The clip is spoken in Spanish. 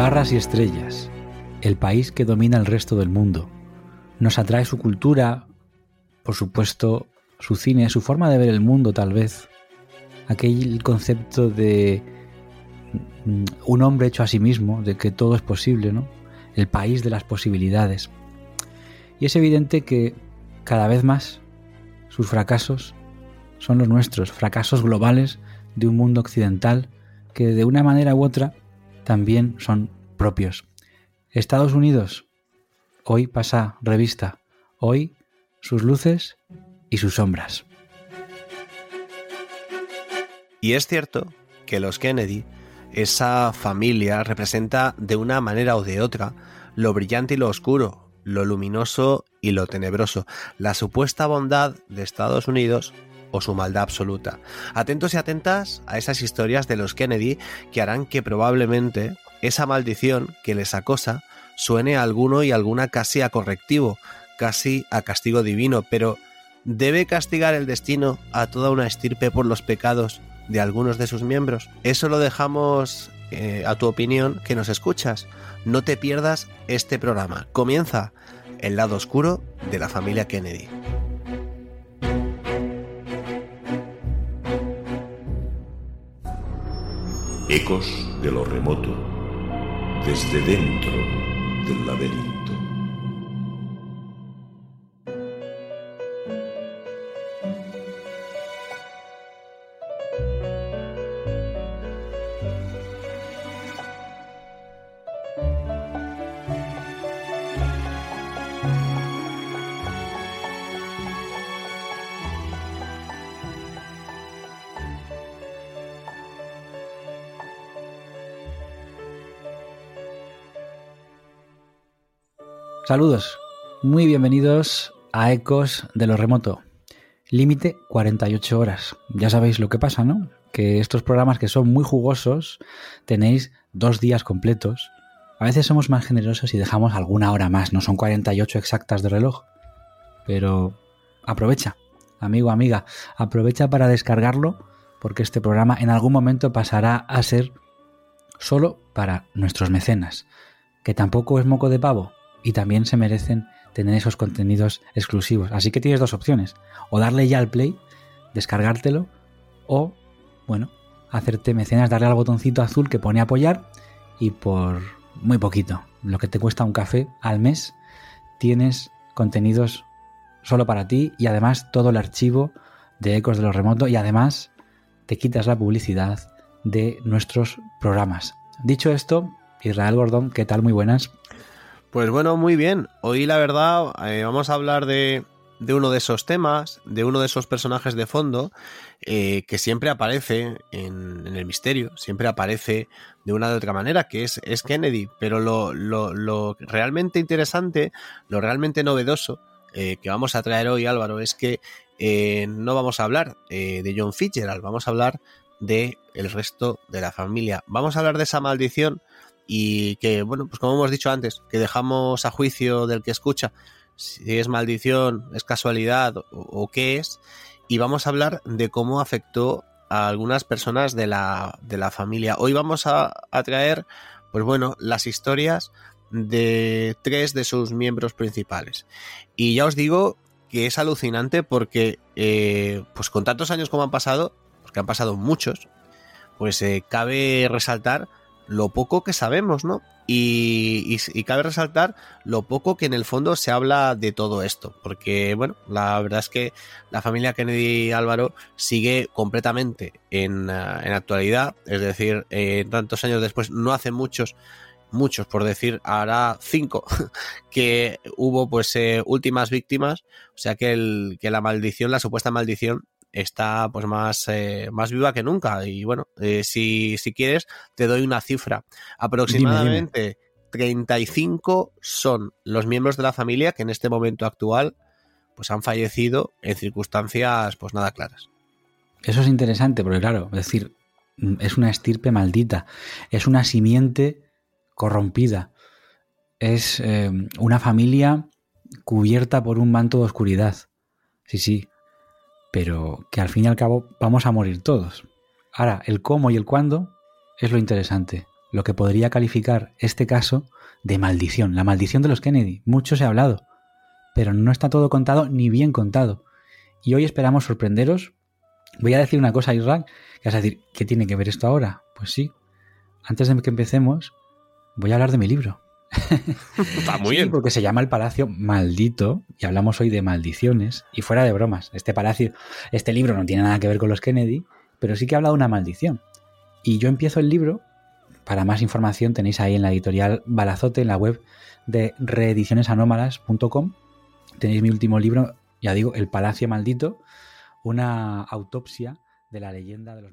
Barras y estrellas, el país que domina el resto del mundo. Nos atrae su cultura, por supuesto, su cine, su forma de ver el mundo tal vez. Aquel concepto de mm, un hombre hecho a sí mismo, de que todo es posible, ¿no? El país de las posibilidades. Y es evidente que cada vez más sus fracasos son los nuestros, fracasos globales de un mundo occidental que de una manera u otra también son propios. Estados Unidos, hoy pasa revista, hoy sus luces y sus sombras. Y es cierto que los Kennedy, esa familia, representa de una manera o de otra lo brillante y lo oscuro, lo luminoso y lo tenebroso, la supuesta bondad de Estados Unidos o su maldad absoluta. Atentos y atentas a esas historias de los Kennedy que harán que probablemente esa maldición que les acosa suene a alguno y alguna casi a correctivo, casi a castigo divino, pero ¿debe castigar el destino a toda una estirpe por los pecados de algunos de sus miembros? Eso lo dejamos eh, a tu opinión que nos escuchas. No te pierdas este programa. Comienza el lado oscuro de la familia Kennedy. Ecos de lo remoto, desde dentro del laberinto. Saludos, muy bienvenidos a Ecos de lo Remoto. Límite 48 horas. Ya sabéis lo que pasa, ¿no? Que estos programas que son muy jugosos tenéis dos días completos. A veces somos más generosos y dejamos alguna hora más, no son 48 exactas de reloj. Pero aprovecha, amigo, amiga, aprovecha para descargarlo porque este programa en algún momento pasará a ser solo para nuestros mecenas, que tampoco es moco de pavo, y también se merecen tener esos contenidos exclusivos. Así que tienes dos opciones, o darle ya al play, descargártelo, o, bueno, hacerte mecenas, darle al botoncito azul que pone apoyar y por muy poquito, lo que te cuesta un café al mes, tienes contenidos solo para ti y además todo el archivo de Ecos de lo Remoto y además te quitas la publicidad de nuestros programas. Dicho esto, Israel Gordón, ¿qué tal? Muy buenas. Pues bueno, muy bien. Hoy la verdad eh, vamos a hablar de, de, uno de esos temas, de uno de esos personajes de fondo eh, que siempre aparece en, el misterio, siempre aparece de una de otra manera, que es, es Kennedy. Pero lo, lo, lo, realmente interesante, lo realmente novedoso eh, que vamos a traer hoy, Álvaro, es que eh, no vamos a hablar de John Fitzgerald, vamos a hablar de el resto de la familia. Vamos a hablar de esa maldición y que, bueno, pues como hemos dicho antes, que dejamos a juicio del que escucha si es maldición, es casualidad o, qué es, y vamos a hablar de cómo afectó a algunas personas de la, de la familia. Hoy vamos a, a, traer, pues bueno, las historias de tres de sus miembros principales. Y ya os digo que es alucinante porque, eh, pues con tantos años como han pasado, porque han pasado muchos, pues eh, cabe resaltar lo poco que sabemos, ¿no? Y, y, cabe resaltar lo poco que en el fondo se habla de todo esto, porque, bueno, la verdad es que la familia Kennedy Álvaro sigue completamente en, uh, en actualidad, es decir, eh, tantos años después, no hace muchos muchos, por decir, ahora cinco, que hubo pues eh, últimas víctimas, o sea que, el, que la maldición, la supuesta maldición, está pues más, eh, más viva que nunca. Y bueno, eh, si, si quieres, te doy una cifra. Aproximadamente 35 son los miembros de la familia que en este momento actual pues han fallecido en circunstancias pues nada claras. Eso es interesante, porque claro, es decir, es una estirpe maldita, es una simiente corrompida, es eh, una familia cubierta por un manto de oscuridad. Sí, sí, pero que al fin y al cabo vamos a morir todos. Ahora, el cómo y el cuándo es lo interesante, lo que podría calificar este caso de maldición, la maldición de los Kennedy. Mucho se ha hablado, pero no está todo contado ni bien contado. Y hoy esperamos sorprenderos. Voy a decir una cosa, Israel, que vas a decir, ¿qué tiene que ver esto ahora? Pues sí, antes de que empecemos, voy a hablar de mi libro. Está muy Sí, bien. porque se llama el Palacio Maldito y hablamos hoy de maldiciones. Y fuera de bromas, este palacio, este libro no tiene nada que ver con los Kennedy, pero sí que habla de una maldición. Y yo empiezo el libro. Para más información tenéis ahí en la editorial Balazote, en la web de reedicionesanómalas.com. Tenéis mi último libro, ya digo, El Palacio Maldito, una autopsia de la leyenda de los